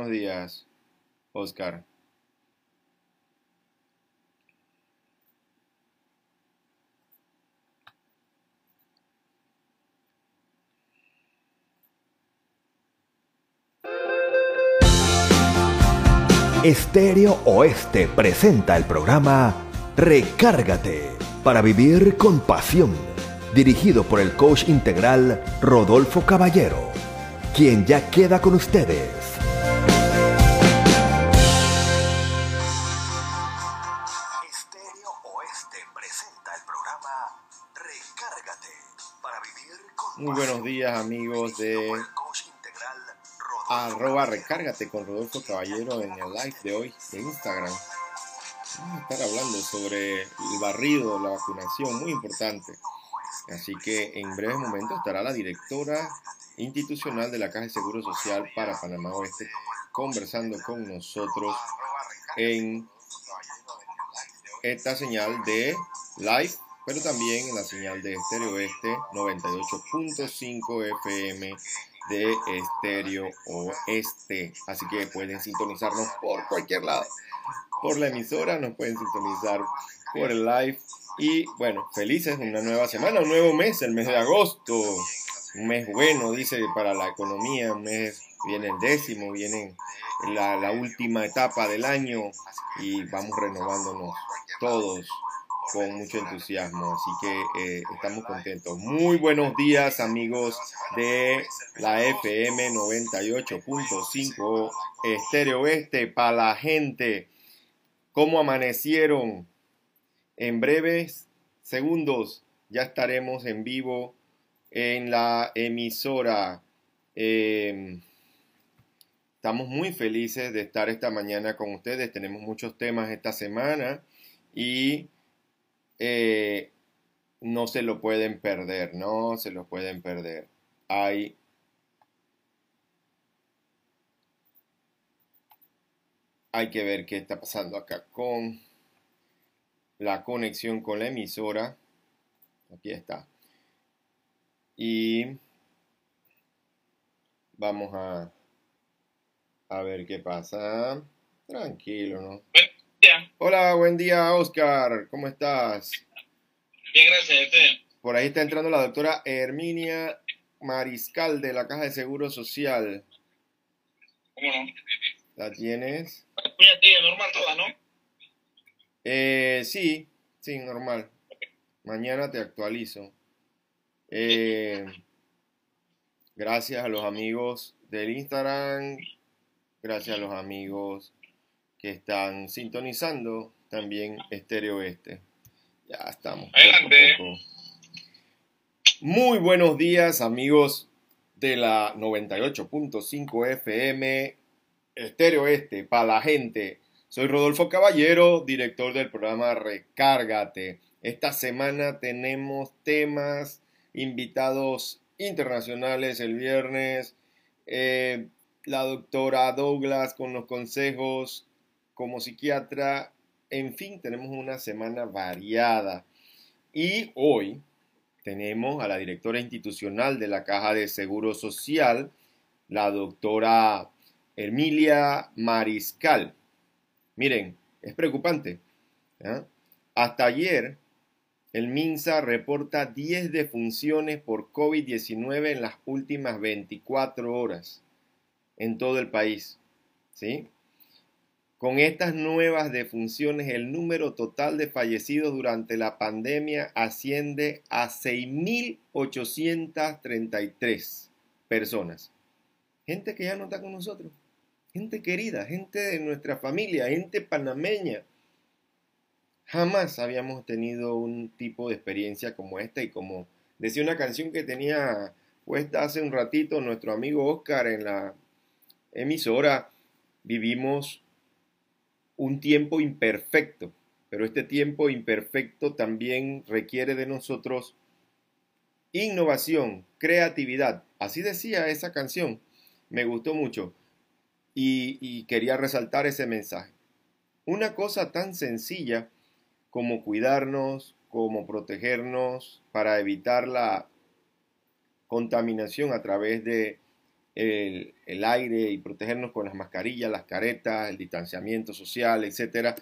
buenos días, Oscar. Estéreo Oeste presenta el programa Recárgate para vivir con pasión, dirigido por el coach integral Rodolfo Caballero, quien ya queda con ustedes. Muy buenos días amigos de arroba recárgate con Rodolfo Caballero en el live de hoy de Instagram. Vamos a estar hablando sobre el barrido, la vacunación, muy importante. Así que en breve momento estará la directora institucional de la Caja de Seguro Social para Panamá Oeste conversando con nosotros en esta señal de live, pero también en la señal de Estéreo Oeste 98.5 FM de Estéreo Oeste. Así que pueden sintonizarnos por cualquier lado. Por la emisora, nos pueden sintonizar por el live. Y bueno, felices, una nueva semana, un nuevo mes, el mes de agosto. Un mes bueno, dice, para la economía. Un mes, viene el décimo, viene la, la última etapa del año. Y vamos renovándonos todos con mucho entusiasmo, así que eh, estamos contentos. Muy buenos días amigos de la FM 98.5 Estéreo Oeste para la gente. ¿Cómo amanecieron? En breves segundos ya estaremos en vivo en la emisora. Em, estamos muy felices de estar esta mañana con ustedes. Tenemos muchos temas esta semana y eh, no se lo pueden perder, no se lo pueden perder. Hay hay que ver qué está pasando acá con la conexión con la emisora. Aquí está. Y vamos a, a ver qué pasa. Tranquilo, ¿no? Hola, buen día, Oscar. ¿Cómo estás? Bien, gracias. Por ahí está entrando la doctora Herminia Mariscal de la Caja de Seguro Social. ¿Cómo no? ¿La tienes? normal toda, ¿no? Eh, sí, sí, normal. Mañana te actualizo. Eh, gracias a los amigos del Instagram, gracias a los amigos que están sintonizando también Estéreo Este. Ya estamos. Muy buenos días amigos de la 98.5 FM Estéreo Este para la gente. Soy Rodolfo Caballero, director del programa Recárgate. Esta semana tenemos temas, invitados internacionales el viernes, eh, la doctora Douglas con los consejos como psiquiatra, en fin, tenemos una semana variada. Y hoy tenemos a la directora institucional de la Caja de Seguro Social, la doctora Emilia Mariscal. Miren, es preocupante. Hasta ayer, el MINSA reporta 10 defunciones por COVID-19 en las últimas 24 horas en todo el país. ¿Sí? Con estas nuevas defunciones, el número total de fallecidos durante la pandemia asciende a 6.833 personas. Gente que ya no está con nosotros. Gente querida, gente de nuestra familia, gente panameña. Jamás habíamos tenido un tipo de experiencia como esta y como decía una canción que tenía puesta hace un ratito nuestro amigo Oscar en la emisora, vivimos un tiempo imperfecto, pero este tiempo imperfecto también requiere de nosotros innovación, creatividad. Así decía esa canción, me gustó mucho y, quería resaltar ese mensaje. Una cosa tan sencilla como cuidarnos, como protegernos para evitar la contaminación a través de el, aire y protegernos con las mascarillas, las caretas, el distanciamiento social, etcétera,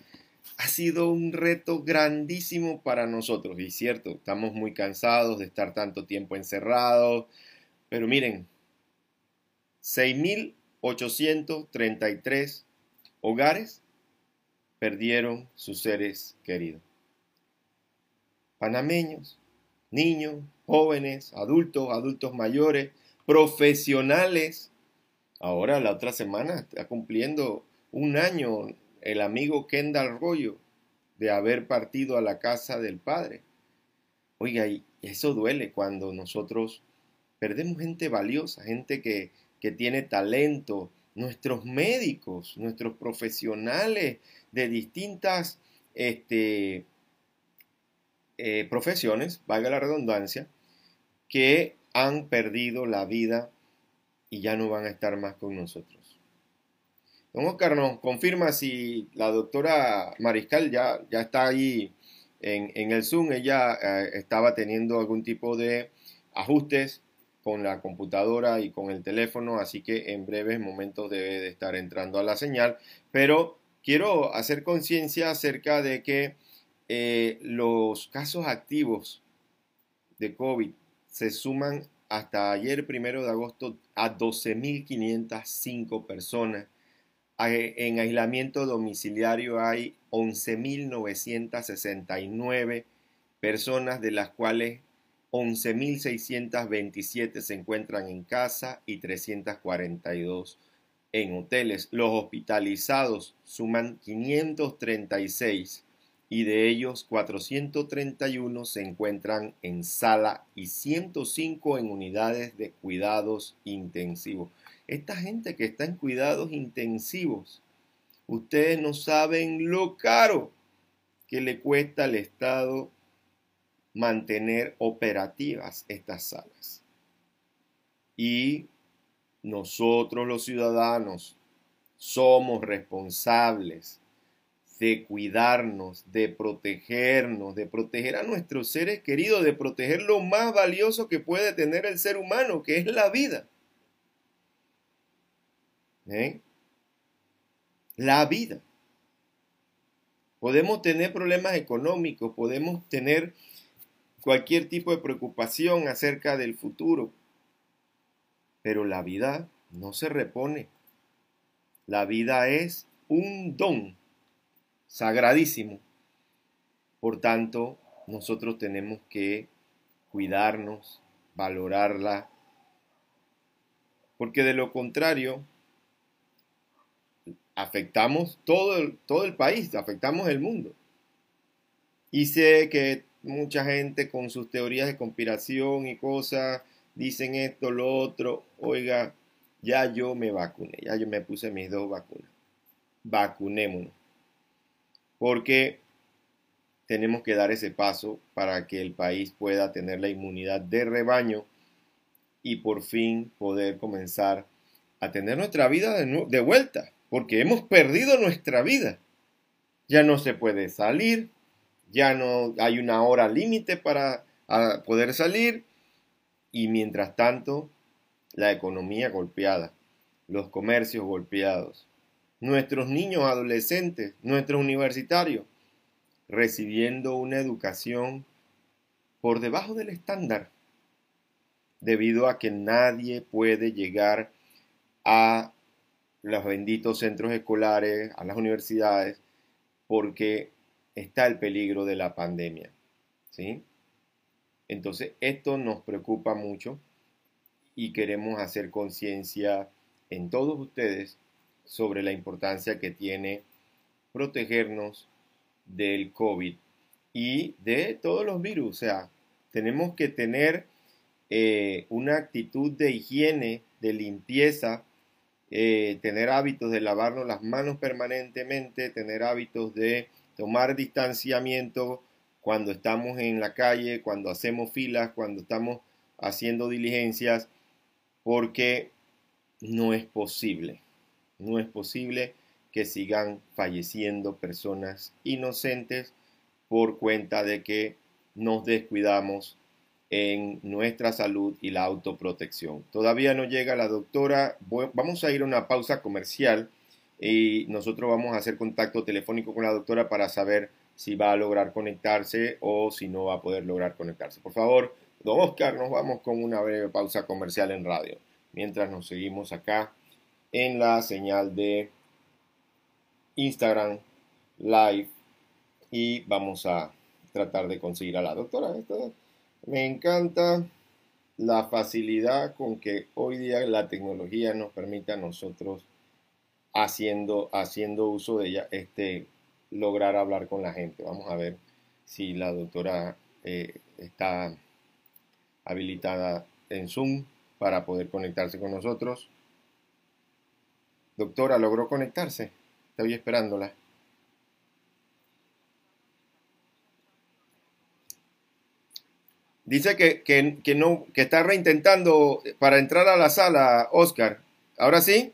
ha sido un reto grandísimo para nosotros. Y cierto, estamos muy cansados de estar tanto tiempo encerrados, pero miren, 6.833 hogares perdieron sus seres queridos. Panameños, niños, jóvenes, adultos, adultos mayores, profesionales. Ahora, la otra semana, está cumpliendo un año el amigo Kendall Arroyo de haber partido a la casa del Padre. Oiga, y eso duele cuando nosotros perdemos gente valiosa, gente que, que tiene talento, nuestros médicos, nuestros profesionales de distintas este, eh, profesiones, valga la redundancia, que han perdido la vida y ya no van a estar más con nosotros. Don Oscar nos confirma si la doctora Mariscal ya, ya está ahí en, el Zoom. Ella eh, estaba teniendo algún tipo de ajustes con la computadora y con el teléfono, así que en breves momentos debe de estar entrando a la señal. Pero quiero hacer conciencia acerca de que eh, los casos activos de COVID se suman hasta ayer, primero de agosto, a 12.505 personas en aislamiento domiciliario hay 11.969 personas, de las cuales 11.627 se encuentran en casa y 342 en hoteles. Los hospitalizados suman 536 y de ellos 431 se encuentran en sala y 105 en unidades de cuidados intensivos. Esta gente que está en cuidados intensivos, ustedes no saben lo caro que le cuesta al Estado mantener operativas estas salas. Y nosotros los ciudadanos somos responsables de cuidarnos, de protegernos, de proteger a nuestros seres queridos, de proteger lo más valioso que puede tener el ser humano, que es la vida. ¿Eh? La vida. Podemos tener problemas económicos, podemos tener cualquier tipo de preocupación acerca del futuro, pero la vida no se repone. La vida es un don sagradísimo. Por tanto, nosotros tenemos que cuidarnos, valorarla, porque de lo contrario, afectamos todo el, todo el país, afectamos el mundo. Y sé que mucha gente con sus teorías de conspiración y cosas dicen esto, lo otro. Oiga, ya yo me vacuné, ya yo me puse mis dos vacunas. Vacunémonos. Porque tenemos que dar ese paso para que el país pueda tener la inmunidad de rebaño y por fin poder comenzar a tener nuestra vida de, vuelta porque hemos perdido nuestra vida. Ya no se puede salir, ya no hay una hora límite para poder salir y mientras tanto la economía golpeada, los comercios golpeados, nuestros niños adolescentes, nuestros universitarios, recibiendo una educación por debajo del estándar, debido a que nadie puede llegar a los benditos centros escolares, a las universidades, porque está el peligro de la pandemia. ¿sí? Entonces, esto nos preocupa mucho y queremos hacer conciencia en todos ustedes sobre la importancia que tiene protegernos del COVID y de todos los virus. O sea, tenemos que tener eh, una actitud de higiene, de limpieza, eh, tener hábitos de lavarnos las manos permanentemente, tener hábitos de tomar distanciamiento cuando estamos en la calle, cuando hacemos filas, cuando estamos haciendo diligencias, porque no es posible, no es posible que sigan falleciendo personas inocentes por cuenta de que nos descuidamos en nuestra salud y la autoprotección. Todavía no llega la doctora. Vamos a ir a una pausa comercial y nosotros vamos a hacer contacto telefónico con la doctora para saber si va a lograr conectarse o si no va a poder lograr conectarse. Por favor, don Oscar, nos vamos con una breve pausa comercial en radio, mientras nos seguimos acá en la señal de Instagram Live y vamos a tratar de conseguir a la doctora. Me encanta la facilidad con que hoy día la tecnología nos permite a nosotros haciendo, haciendo uso de ella, este, lograr hablar con la gente. Vamos a ver si la doctora eh, está habilitada en Zoom para poder conectarse con nosotros. Doctora, ¿logró conectarse? Estoy esperándola. Dice que, que, no, que está reintentando para entrar a la sala, Oscar. ¿Ahora sí?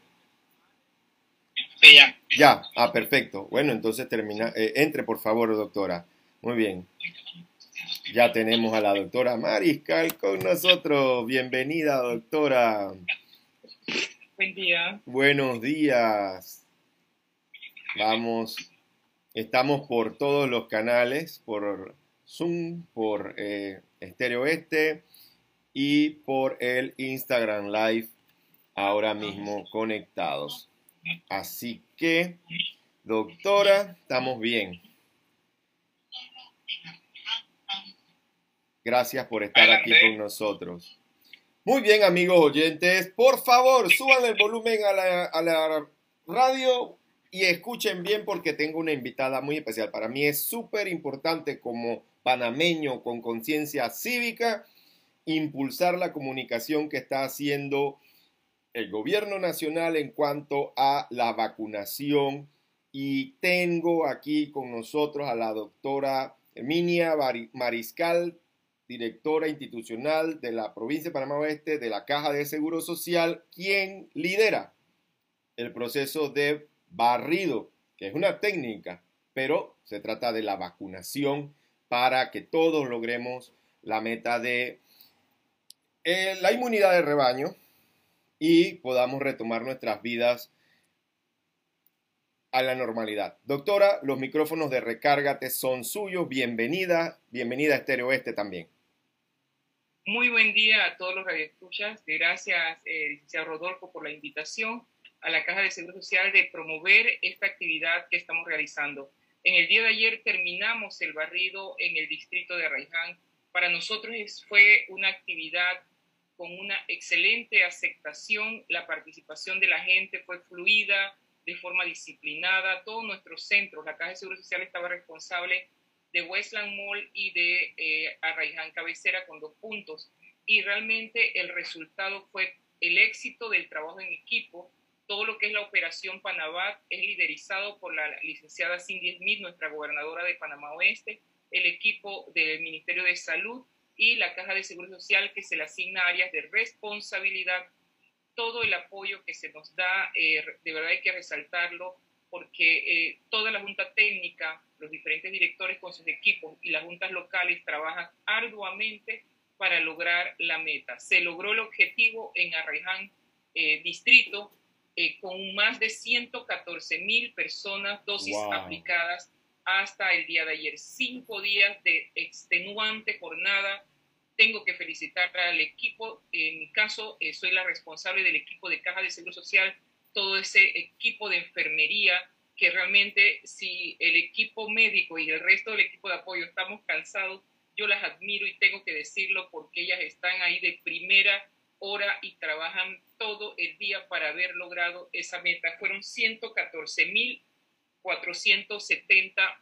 Sí, ya. Ya, ah, perfecto. Bueno, entonces termina. Eh, entre, por favor, doctora. Muy bien. Ya tenemos a la doctora Mariscal con nosotros. Bienvenida, doctora. Buen día. Buenos días. Vamos. Estamos por todos los canales, por Zoom, por eh, Estéreo Este y por el Instagram Live ahora mismo conectados. Así que, doctora, estamos bien. Gracias por estar aquí con nosotros. Muy bien, amigos oyentes, por favor, suban el volumen a la, radio y escuchen bien porque tengo una invitada muy especial. Para mí es súper importante como panameño con conciencia cívica, impulsar la comunicación que está haciendo el gobierno nacional en cuanto a la vacunación. Y tengo aquí con nosotros a la doctora Emilia Mariscal, directora institucional de la provincia de Panamá Oeste de la Caja de Seguro Social, quien lidera el proceso de barrido, que es una técnica, pero se trata de la vacunación para que todos logremos la meta de eh, la inmunidad de rebaño y podamos retomar nuestras vidas a la normalidad. Doctora, los micrófonos de Recárgate son suyos. Bienvenida, bienvenida a Estéreo Este también. Muy buen día a todos los radioescuchas. Gracias, eh, licenciado Rodolfo, por la invitación a la Caja de Seguro Social de promover esta actividad que estamos realizando. En el día de ayer terminamos el barrido en el distrito de Arraiján. Para nosotros fue una actividad con una excelente aceptación. La participación de la gente fue fluida, de forma disciplinada. Todos nuestros centros, la Caja de Seguro Social estaba responsable de Westland Mall y de eh, Arraiján Cabecera con dos puntos. Y realmente el resultado fue el éxito del trabajo en equipo todo lo que es la operación Panabat es liderizado por la licenciada Cindy Smith, nuestra gobernadora de Panamá Oeste, el equipo del Ministerio de Salud y la Caja de Seguro Social que se le asigna áreas de responsabilidad. Todo el apoyo que se nos da, eh, de verdad hay que resaltarlo, porque eh, toda la Junta Técnica, los diferentes directores con sus equipos y las juntas locales trabajan arduamente para lograr la meta. Se logró el objetivo en Arreján eh, Distrito, eh, con más de 114 mil personas dosis aplicadas hasta el día de ayer. Cinco días de extenuante jornada. Tengo que felicitar al equipo. En mi caso, eh, soy la responsable del equipo de Caja de Seguro Social, todo ese equipo de enfermería que realmente si el equipo médico y el resto del equipo de apoyo estamos cansados, yo las admiro y tengo que decirlo porque ellas están ahí de primera hora y trabajan todo el día para haber logrado esa meta. Fueron 114.470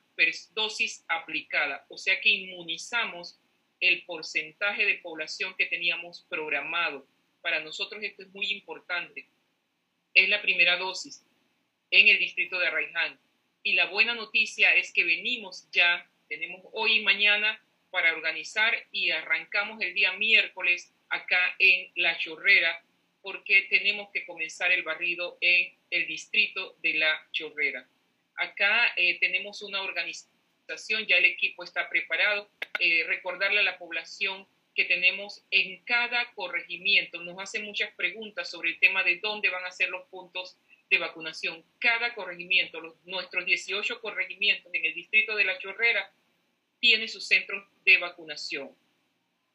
dosis aplicadas, o sea que inmunizamos el porcentaje de población que teníamos programado. Para nosotros esto es muy importante. Es la primera dosis en el distrito de Arraiján. Y la buena noticia es que venimos ya, tenemos hoy y mañana para organizar y arrancamos el día miércoles acá en La Chorrera, porque tenemos que comenzar el barrido en el distrito de La Chorrera. Acá eh, tenemos una organización, ya el equipo está preparado. Eh, recordarle a la población que tenemos en cada corregimiento. Nos hacen muchas preguntas sobre el tema de dónde van a ser los puntos de vacunación. Cada corregimiento, los, nuestros 18 corregimientos en el distrito de La Chorrera, tiene sus centros de vacunación.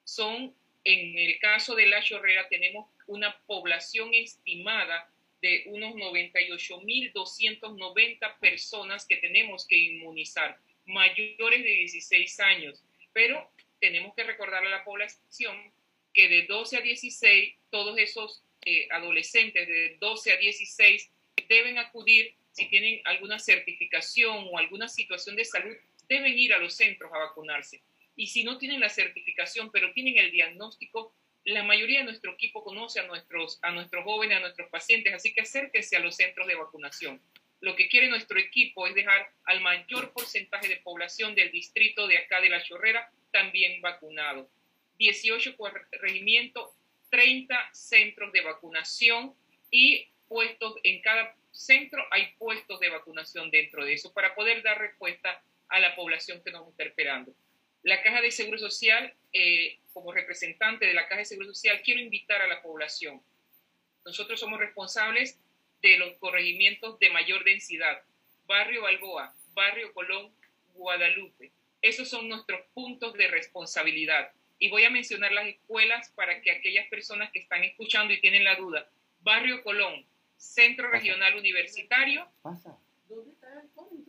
Son, en el caso de La Chorrera, tenemos una población estimada de unos 98.290 personas que tenemos que inmunizar, mayores de 16 años. Pero tenemos que recordarle a la población que de 12 a 16, todos esos eh, adolescentes de 12 a 16 deben acudir, si tienen alguna certificación o alguna situación de salud, deben ir a los centros a vacunarse. Y si no tienen la certificación, pero tienen el diagnóstico, la mayoría de nuestro equipo conoce a nuestros, a nuestros jóvenes, a nuestros pacientes, así que acérquense a los centros de vacunación. Lo que quiere nuestro equipo es dejar al mayor porcentaje de población del distrito de acá de La Chorrera también vacunado. 18 regimientos, 30 centros de vacunación y puestos en cada centro hay puestos de vacunación dentro de eso para poder dar respuesta a la población que nos está esperando. La Caja de Seguro Social, eh, como representante de la Caja de Seguro Social, quiero invitar a la población. Nosotros somos responsables de los corregimientos de mayor densidad, Barrio Balboa, Barrio Colón, Guadalupe. Esos son nuestros puntos de responsabilidad. Y voy a mencionar las escuelas para que aquellas personas que están escuchando y tienen la duda. Barrio Colón, Centro Regional Universitario,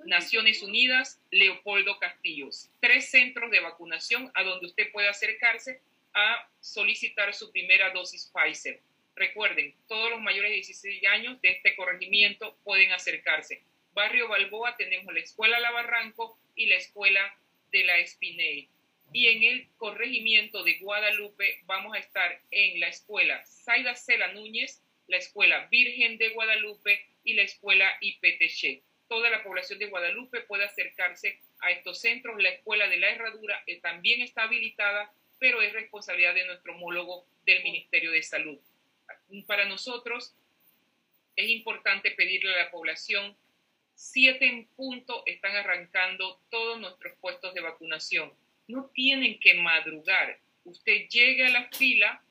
Naciones Unidas, Leopoldo Castillos. Tres centros de vacunación a donde usted puede acercarse a solicitar su primera dosis Pfizer. Recuerden, todos los mayores de 16 años de este corregimiento pueden acercarse. Barrio Balboa tenemos la Escuela La Barranco y la Escuela de la Espinel. Y en el corregimiento de Guadalupe vamos a estar en la Escuela Saida Cela Núñez, la Escuela Virgen de Guadalupe y la Escuela IPTC. Toda la población de Guadalupe puede acercarse a estos centros. La Escuela de la Herradura eh, también está habilitada, pero es responsabilidad de nuestro homólogo del Ministerio de Salud. Para nosotros es importante pedirle a la población, siete en punto están arrancando todos nuestros puestos de vacunación. No tienen que madrugar. Usted llegue a la fila,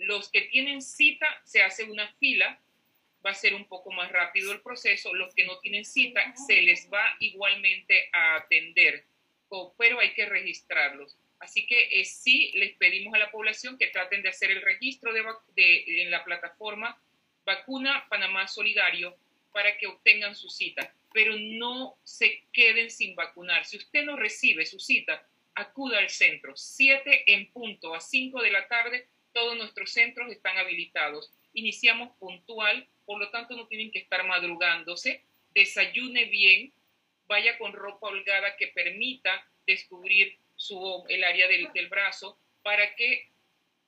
los que tienen cita se hace una fila, va a ser un poco más rápido el proceso. Los que no tienen cita se les va igualmente a atender, pero hay que registrarlos. Así que eh, sí les pedimos a la población que traten de hacer el registro de, en la plataforma Vacuna Panamá Solidario para que obtengan su cita, pero no se queden sin vacunar. Si usted no recibe su cita, acuda al centro. Siete en punto a cinco de la tarde, todos nuestros centros están habilitados. Iniciamos puntual, por lo tanto no tienen que estar madrugándose. Desayune bien, vaya con ropa holgada que permita descubrir su, el área del, del brazo para que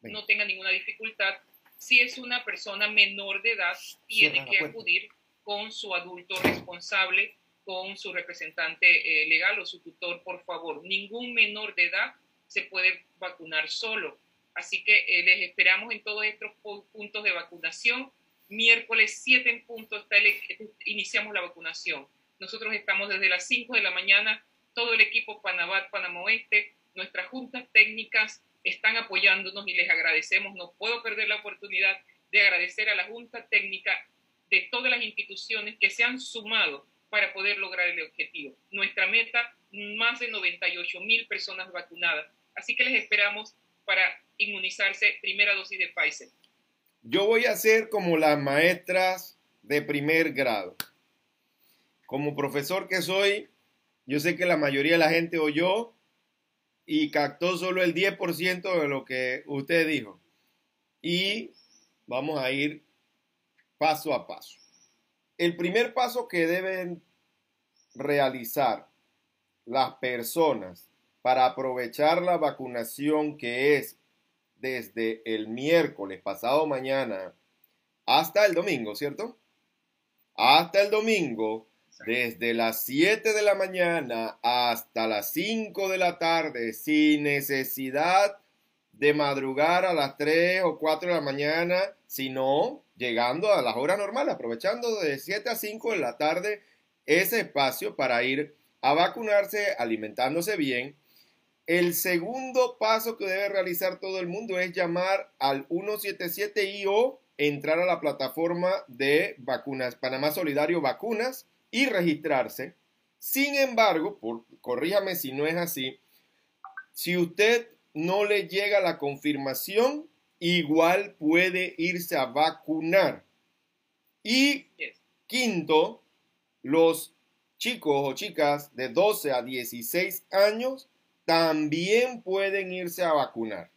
no tenga ninguna dificultad. Si es una persona menor de edad, tiene que acudir con su adulto responsable, con su representante eh, legal o su tutor, por favor. Ningún menor de edad se puede vacunar solo. Así que eh, les esperamos en todos estos puntos de vacunación. Miércoles 7 en punto está iniciamos la vacunación. Nosotros estamos desde las 5 de la mañana todo el equipo Panabat, Panamá Oeste, nuestras juntas técnicas están apoyándonos y les agradecemos. No puedo perder la oportunidad de agradecer a la Junta Técnica de todas las instituciones que se han sumado para poder lograr el objetivo. Nuestra meta, más de 98 mil personas vacunadas. Así que les esperamos para inmunizarse primera dosis de Pfizer. Yo voy a ser como las maestras de primer grado. Como profesor que soy, yo sé que la mayoría de la gente oyó y captó solo el 10% de lo que usted dijo. Y vamos a ir paso a paso. El primer paso que deben realizar las personas para aprovechar la vacunación que es desde el miércoles pasado mañana hasta el domingo, ¿cierto? Hasta el domingo desde las 7 de la mañana hasta las 5 de la tarde sin necesidad de madrugar a las 3 o 4 de la mañana, sino llegando a las horas normales, aprovechando de 7 a 5 de la tarde ese espacio para ir a vacunarse, alimentándose bien. El segundo paso que debe realizar todo el mundo es llamar al 177IO, entrar a la plataforma de vacunas, Panamá Solidario Vacunas y registrarse. Sin embargo, por, corríjame si no es así, si usted no le llega la confirmación, igual puede irse a vacunar. Y quinto, los chicos o chicas de 12 a 16 años también pueden irse a vacunar.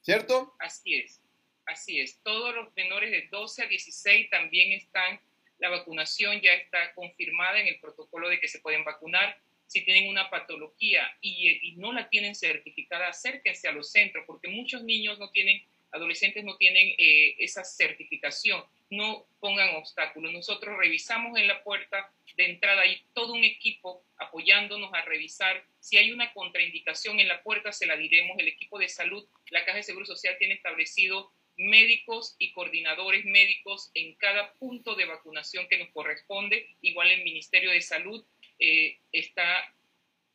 ¿Cierto? Así es, así es. Todos los menores de 12 a 16 también están, la vacunación ya está confirmada en el protocolo de que se pueden vacunar. Si tienen una patología y, no la tienen certificada, acérquense a los centros, porque muchos niños no tienen, adolescentes no tienen eh, esa certificación no pongan obstáculos. Nosotros revisamos en la puerta de entrada y todo un equipo apoyándonos a revisar. Si hay una contraindicación en la puerta, se la diremos. El equipo de salud, la Caja de Seguro Social tiene establecido médicos y coordinadores médicos en cada punto de vacunación que nos corresponde. Igual el Ministerio de Salud eh, está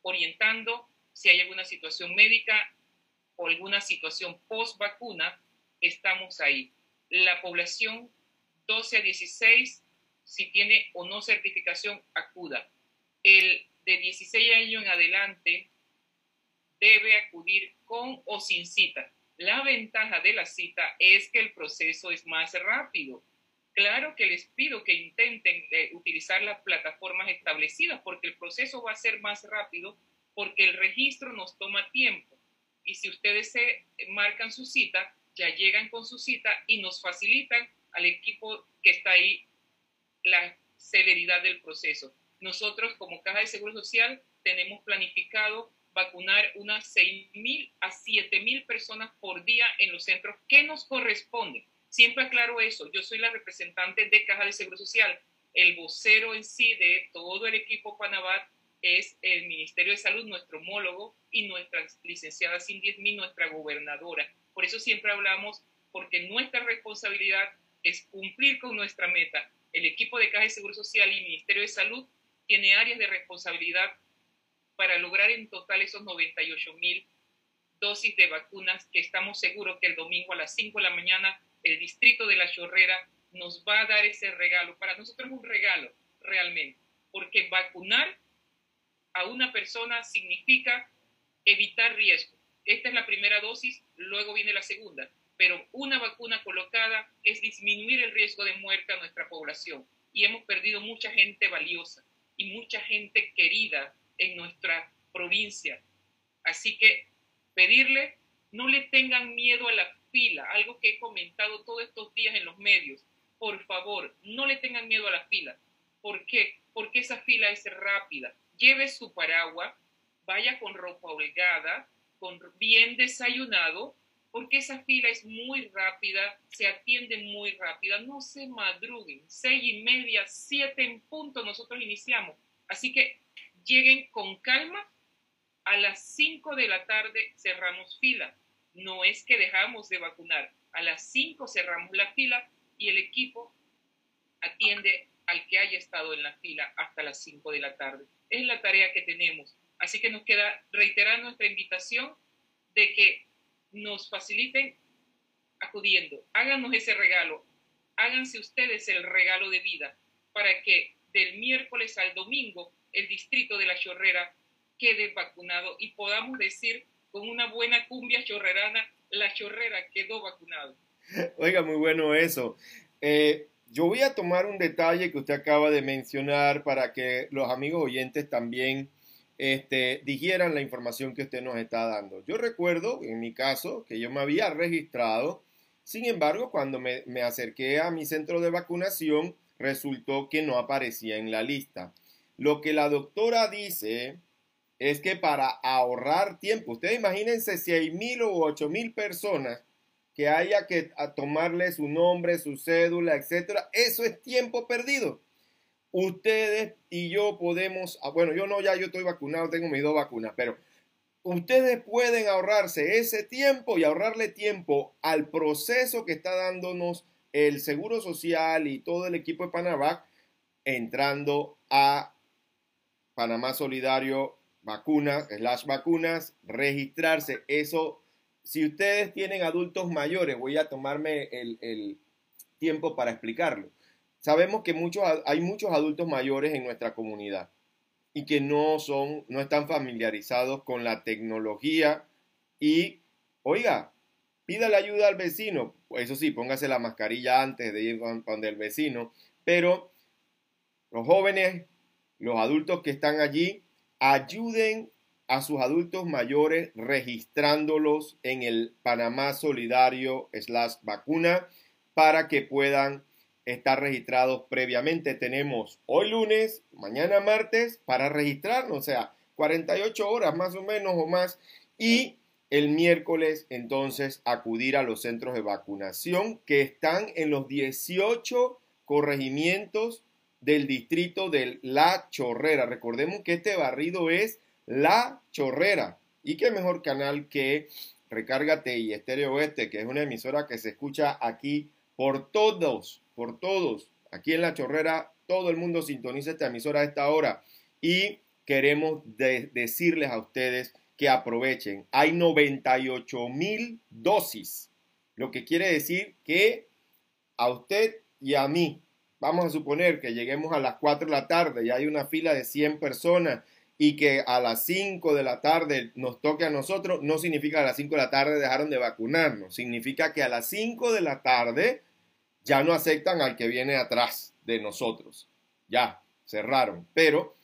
orientando si hay alguna situación médica o alguna situación post vacuna, estamos ahí. La población 12 a 16, si tiene o no certificación, acuda. El de 16 años en adelante debe acudir con o sin cita. La ventaja de la cita es que el proceso es más rápido. Claro que les pido que intenten eh, utilizar las plataformas establecidas porque el proceso va a ser más rápido porque el registro nos toma tiempo. Y si ustedes se marcan su cita, ya llegan con su cita y nos facilitan al equipo que está ahí la celeridad del proceso. Nosotros como Caja de Seguro Social tenemos planificado vacunar unas 6.000 a 7.000 personas por día en los centros que nos corresponden. Siempre aclaro eso, yo soy la representante de Caja de Seguro Social. El vocero en sí de todo el equipo Panabat es el Ministerio de Salud, nuestro homólogo, y nuestra licenciada Cindy Smith, nuestra gobernadora. Por eso siempre hablamos, porque nuestra responsabilidad es cumplir con nuestra meta. El equipo de Caja de Seguro Social y Ministerio de Salud tiene áreas de responsabilidad para lograr en total esos 98 mil dosis de vacunas que estamos seguros que el domingo a las 5 de la mañana el distrito de La Chorrera nos va a dar ese regalo. Para nosotros es un regalo realmente, porque vacunar a una persona significa evitar riesgo. Esta es la primera dosis, luego viene la segunda pero una vacuna colocada es disminuir el riesgo de muerte a nuestra población. Y hemos perdido mucha gente valiosa y mucha gente querida en nuestra provincia. Así que pedirle, no le tengan miedo a la fila, algo que he comentado todos estos días en los medios. Por favor, no le tengan miedo a la fila. ¿Por qué? Porque esa fila es rápida. Lleve su paraguas, vaya con ropa holgada, con bien desayunado porque esa fila es muy rápida, se atiende muy rápida, no se madruguen, seis y media, siete en punto nosotros iniciamos, así que lleguen con calma, a las cinco de la tarde cerramos fila, no es que dejamos de vacunar, a las cinco cerramos la fila y el equipo atiende al que haya estado en la fila hasta las cinco de la tarde. Es la tarea que tenemos. Así que nos queda reiterar nuestra invitación de que nos faciliten acudiendo. Háganos ese regalo. Háganse ustedes el regalo de vida para que del miércoles al domingo el distrito de la Chorrera quede vacunado y podamos decir con una buena cumbia chorrerana, la Chorrera quedó vacunado. Oiga, muy bueno eso. Eh, yo voy a tomar un detalle que usted acaba de mencionar para que los amigos oyentes también este, dijeran la información que usted nos está dando. Yo recuerdo, en mi caso, que yo me había registrado, sin embargo, cuando me, me acerqué a mi centro de vacunación, resultó que no aparecía en la lista. Lo que la doctora dice es que para ahorrar tiempo, ustedes imagínense si hay mil o ocho mil personas que haya que tomarle su nombre, su cédula, etcétera, eso es tiempo perdido ustedes y yo podemos, ah, bueno, yo no, ya yo estoy vacunado, tengo mis dos vacunas, pero ustedes pueden ahorrarse ese tiempo y ahorrarle tiempo al proceso que está dándonos el Seguro Social y todo el equipo de Panamá entrando a Panamá Solidario vacunas, vacunas, registrarse. Eso, si ustedes tienen adultos mayores, voy a tomarme el tiempo para explicarlo. Sabemos que hay muchos adultos mayores en nuestra comunidad y que no son, no están familiarizados con la tecnología y, oiga, pida la ayuda al vecino. Eso sí, póngase la mascarilla antes de ir donde el vecino, pero los jóvenes, los adultos que están allí, ayuden a sus adultos mayores registrándolos en el Panamá Solidario slash vacuna para que puedan estar registrados previamente. Tenemos hoy lunes, mañana martes para registrarnos, o sea, 48 horas más o menos o más. Y el miércoles entonces acudir a los centros de vacunación que están en los 18 corregimientos del distrito de La Chorrera. Recordemos que este barrido es La Chorrera. Y qué mejor canal que Recárgate y Estéreo Oeste, que es una emisora que se escucha aquí por todos, por todos. Aquí en La Chorrera todo el mundo sintoniza esta emisora a esta hora y queremos decirles a ustedes que aprovechen. Hay 98 mil dosis, lo que quiere decir que a usted y a mí, vamos a suponer que lleguemos a las 4 de la tarde y hay una fila de 100 personas y que a las 5 de la tarde nos toque a nosotros, no significa que a las 5 de la tarde dejaron de vacunarnos, significa que a las 5 de la tarde ya no aceptan al que viene atrás de nosotros. Ya, cerraron. Pero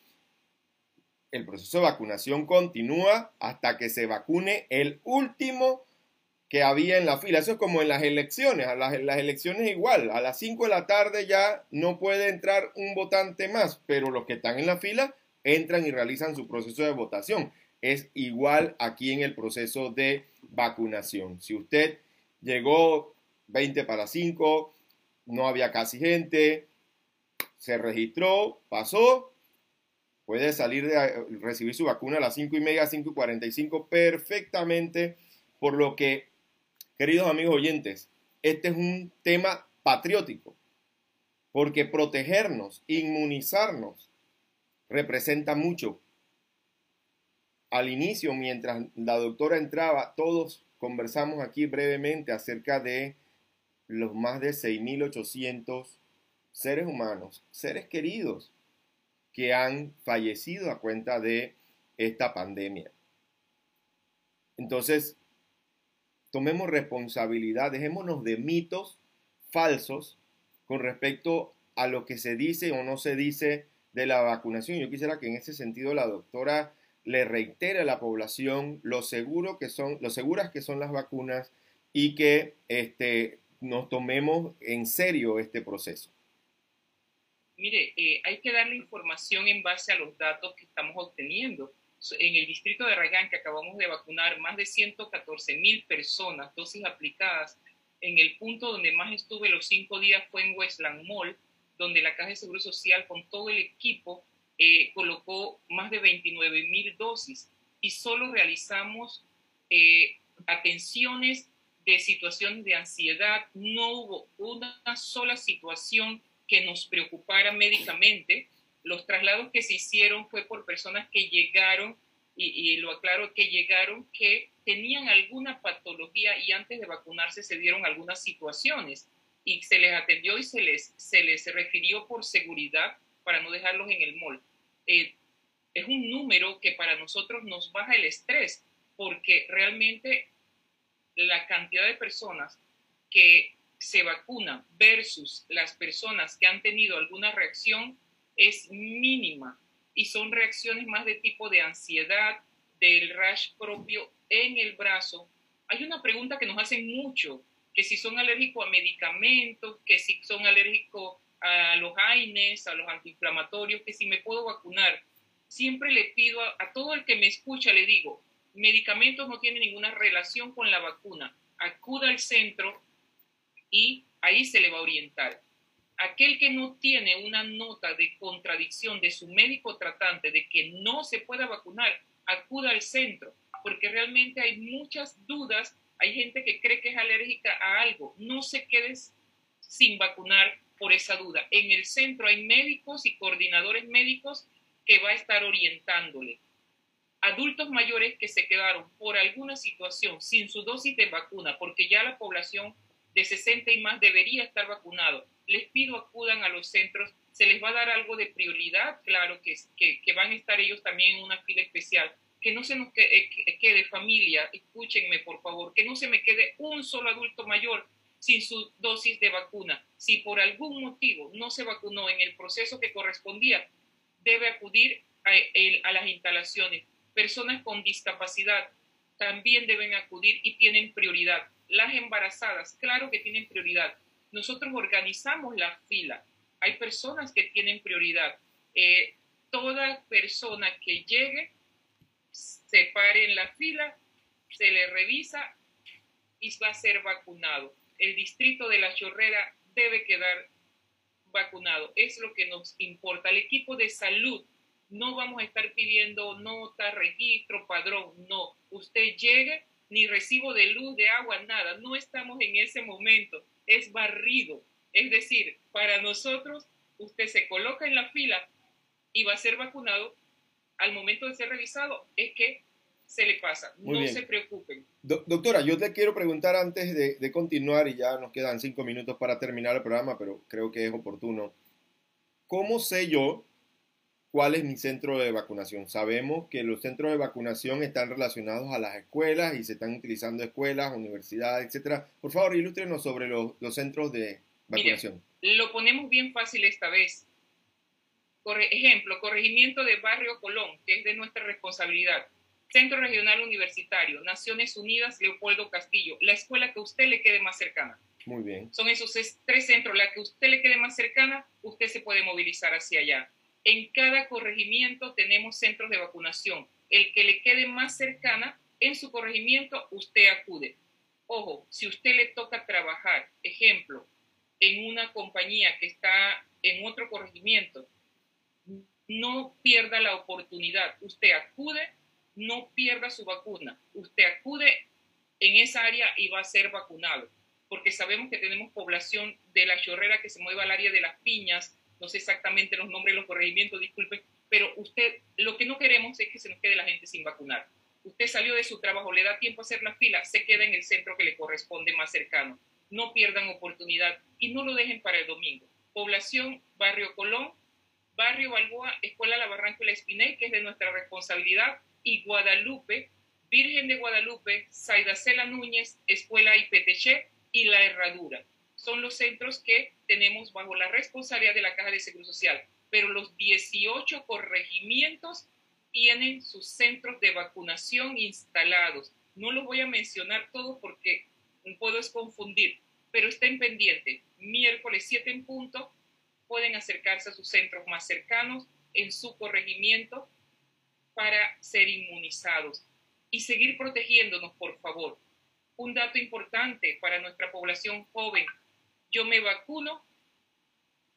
el proceso de vacunación continúa hasta que se vacune el último que había en la fila. Eso es como en las elecciones. A las, las elecciones igual. A las 5 de la tarde ya no puede entrar un votante más, pero los que están en la fila entran y realizan su proceso de votación. Es igual aquí en el proceso de vacunación. Si usted llegó 20 para 5, no había casi gente, se registró, pasó, puede salir de recibir su vacuna a las 5 y media, 5 y 45 perfectamente, por lo que, queridos amigos oyentes, este es un tema patriótico, porque protegernos, inmunizarnos, representa mucho. Al inicio, mientras la doctora entraba, todos conversamos aquí brevemente acerca de los más de 6.800 seres humanos, seres queridos, que han fallecido a cuenta de esta pandemia. Entonces, tomemos responsabilidad, dejémonos de mitos falsos con respecto a lo que se dice o no se dice de la vacunación. Yo quisiera que en ese sentido la doctora le reitere a la población lo seguro que son, lo seguras que son las vacunas y que este, nos tomemos en serio este proceso. Mire, eh, hay que darle información en base a los datos que estamos obteniendo. En el distrito de Ragán, que acabamos de vacunar más de 114 mil personas, dosis aplicadas, en el punto donde más estuve los cinco días fue en Westland Mall, donde la Caja de Seguro Social con todo el equipo eh, colocó más de 29 mil dosis y solo realizamos eh, atenciones de situaciones de ansiedad, no hubo una sola situación que nos preocupara médicamente. Los traslados que se hicieron fue por personas que llegaron, y, lo aclaro, que llegaron que tenían alguna patología y antes de vacunarse se dieron algunas situaciones y se les atendió y se les, se les refirió por seguridad para no dejarlos en el mall. Eh, es un número que para nosotros nos baja el estrés porque realmente la cantidad de personas que se vacunan versus las personas que han tenido alguna reacción es mínima y son reacciones más de tipo de ansiedad, del rash propio en el brazo. Hay una pregunta que nos hacen mucho, que si son alérgicos a medicamentos, que si son alérgicos a los AINES, a los antiinflamatorios, que si me puedo vacunar. Siempre le pido a, a todo el que me escucha, le digo, medicamentos no tienen ninguna relación con la vacuna. Acuda al centro y ahí se le va a orientar. Aquel que no tiene una nota de contradicción de su médico tratante de que no se pueda vacunar, acuda al centro, porque realmente hay muchas dudas. Hay gente que cree que es alérgica a algo. No se quedes sin vacunar por esa duda. En el centro hay médicos y coordinadores médicos que va a estar orientándole adultos mayores que se quedaron por alguna situación sin su dosis de vacuna, porque ya la población de 60 y más debería estar vacunado, les pido acudan a los centros, se les va a dar algo de prioridad, claro que, que, van a estar ellos también en una fila especial, que no se nos quede, eh, quede familia, escúchenme por favor, que no se me quede un solo adulto mayor sin su dosis de vacuna. Si por algún motivo no se vacunó en el proceso que correspondía, debe acudir a, a las instalaciones personas con discapacidad también deben acudir y tienen prioridad. Las embarazadas, claro que tienen prioridad. Nosotros organizamos la fila. Hay personas que tienen prioridad. Eh, toda persona que llegue, se pare en la fila, se le revisa y va a ser vacunado. El distrito de la Chorrera debe quedar vacunado. Es lo que nos importa. El equipo de salud no vamos a estar pidiendo nota, registro, padrón, no. Usted llegue, ni recibo de luz, de agua, nada. No estamos en ese momento. Es barrido. Es decir, para nosotros, usted se coloca en la fila y va a ser vacunado. Al momento de ser revisado, es que se le pasa. no se preocupen. doctora, yo te quiero preguntar antes de, de continuar, y ya nos quedan cinco minutos para terminar el programa, pero creo que es oportuno. ¿Cómo sé yo ¿Cuál es mi centro de vacunación? Sabemos que los centros de vacunación están relacionados a las escuelas y se están utilizando escuelas, universidades, etcétera. Por favor, ilústrenos sobre los, centros de vacunación. lo ponemos bien fácil esta vez. Por ejemplo, corregimiento de Barrio Colón, que es de nuestra responsabilidad. Centro Regional Universitario, Naciones Unidas, Leopoldo Castillo, la escuela que a usted le quede más cercana. Muy bien. Son esos tres centros, la que a usted le quede más cercana, usted se puede movilizar hacia allá. En cada corregimiento tenemos centros de vacunación. El que le quede más cercana, en su corregimiento usted acude. Ojo, si usted le toca trabajar, ejemplo, en una compañía que está en otro corregimiento, no pierda la oportunidad. Usted acude, no pierda su vacuna. Usted acude en esa área y va a ser vacunado, porque sabemos que tenemos población de la chorrera que se mueve al área de las piñas, no sé exactamente los nombres de los corregimientos, disculpe, pero usted, lo que no queremos es que se nos quede la gente sin vacunar. Usted salió de su trabajo, le da tiempo a hacer la fila, se queda en el centro que le corresponde más cercano. No pierdan oportunidad y no lo dejen para el domingo. Población, Barrio Colón, Barrio Balboa, Escuela La Barranca y La Espinel, que es de nuestra responsabilidad, y Guadalupe, Virgen de Guadalupe, Saidacela Núñez, Escuela IPTC y La Herradura son los centros que tenemos bajo la responsabilidad de la Caja de Seguro Social, pero los 18 corregimientos tienen sus centros de vacunación instalados. No los voy a mencionar todos porque puedo es confundir, pero estén pendientes. Miércoles 7 en punto pueden acercarse a sus centros más cercanos en su corregimiento para ser inmunizados y seguir protegiéndonos, por favor. Un dato importante para nuestra población joven yo me vacuno,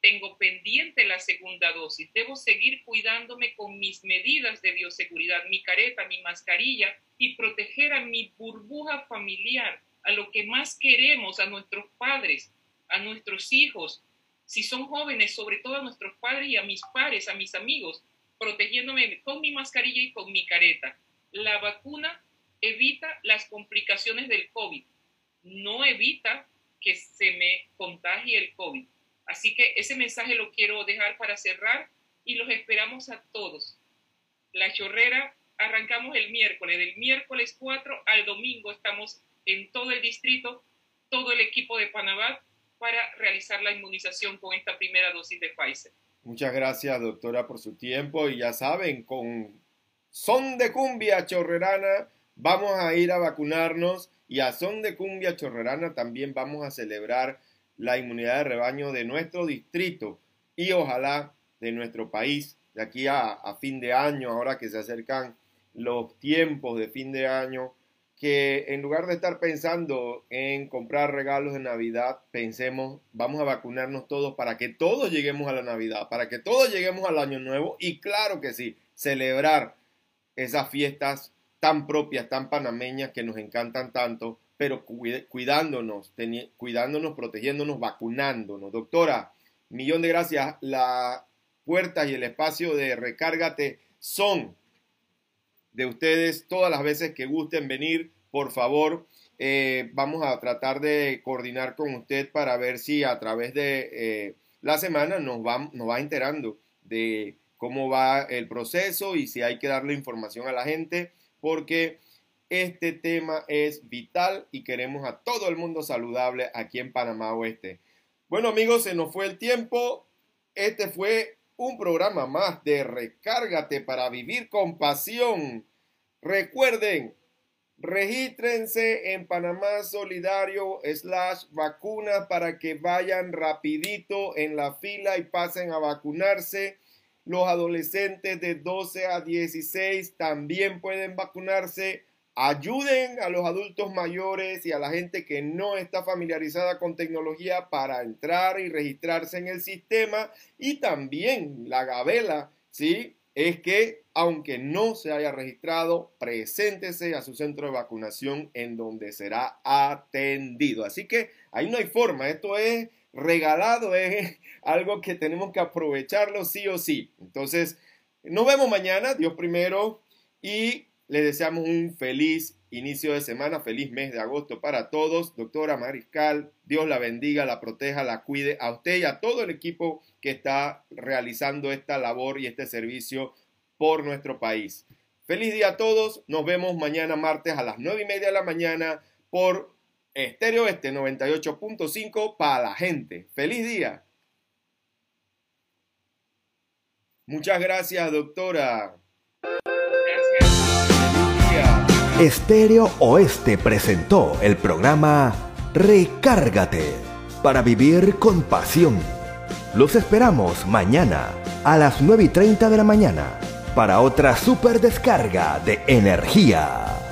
tengo pendiente la segunda dosis, debo seguir cuidándome con mis medidas de bioseguridad, mi careta, mi mascarilla y proteger a mi burbuja familiar, a lo que más queremos, a nuestros padres, a nuestros hijos, si son jóvenes, sobre todo a nuestros padres y a mis pares, a mis amigos, protegiéndome con mi mascarilla y con mi careta. La vacuna evita las complicaciones del COVID, no evita que se me contagie el COVID. Así que ese mensaje lo quiero dejar para cerrar y los esperamos a todos. La chorrera arrancamos el miércoles, del miércoles 4 al domingo estamos en todo el distrito, todo el equipo de Panamá para realizar la inmunización con esta primera dosis de Pfizer. Muchas gracias, doctora, por su tiempo. Y ya saben, con son de cumbia chorrerana, vamos a ir a vacunarnos y a son de cumbia chorrerana también vamos a celebrar la inmunidad de rebaño de nuestro distrito y ojalá de nuestro país de aquí a, fin de año, ahora que se acercan los tiempos de fin de año, que en lugar de estar pensando en comprar regalos de Navidad, pensemos, vamos a vacunarnos todos para que todos lleguemos a la Navidad, para que todos lleguemos al Año Nuevo y claro que sí, celebrar esas fiestas tan propias, tan panameñas que nos encantan tanto, pero cuidándonos, cuidándonos, protegiéndonos, vacunándonos. Doctora, millón de gracias. La puerta y el espacio de recárgate son de ustedes todas las veces que gusten venir, por favor. Eh, vamos a tratar de coordinar con usted para ver si a través de eh, la semana nos va, nos va enterando de cómo va el proceso y si hay que darle información a la gente, porque este tema es vital y queremos a todo el mundo saludable aquí en Panamá Oeste. Bueno amigos, se nos fue el tiempo. Este fue un programa más de Recárgate para vivir con pasión. Recuerden, regístrense en Panamá Solidario slash vacuna para que vayan rapidito en la fila y pasen a vacunarse. Los adolescentes de 12 a 16 también pueden vacunarse. Ayuden a los adultos mayores y a la gente que no está familiarizada con tecnología para entrar y registrarse en el sistema. Y también la gabela, ¿sí? es que aunque no se haya registrado, preséntese a su centro de vacunación en donde será atendido. Así que ahí no hay forma, esto es regalado, es algo que tenemos que aprovecharlo sí o sí. Entonces, nos vemos mañana, Dios primero, y le deseamos un feliz inicio de semana, feliz mes de agosto para todos. Doctora Mariscal, Dios la bendiga, la proteja, la cuide a usted y a todo el equipo que está realizando esta labor y este servicio por nuestro país. Feliz día a todos, nos vemos mañana martes a las 9 y media de la mañana por Estéreo Este 98.5 para la gente. Feliz día. Muchas gracias, doctora. Estéreo Oeste presentó el programa Recárgate para vivir con pasión. Los esperamos mañana a las 9 y 30 de la mañana para otra super descarga de energía.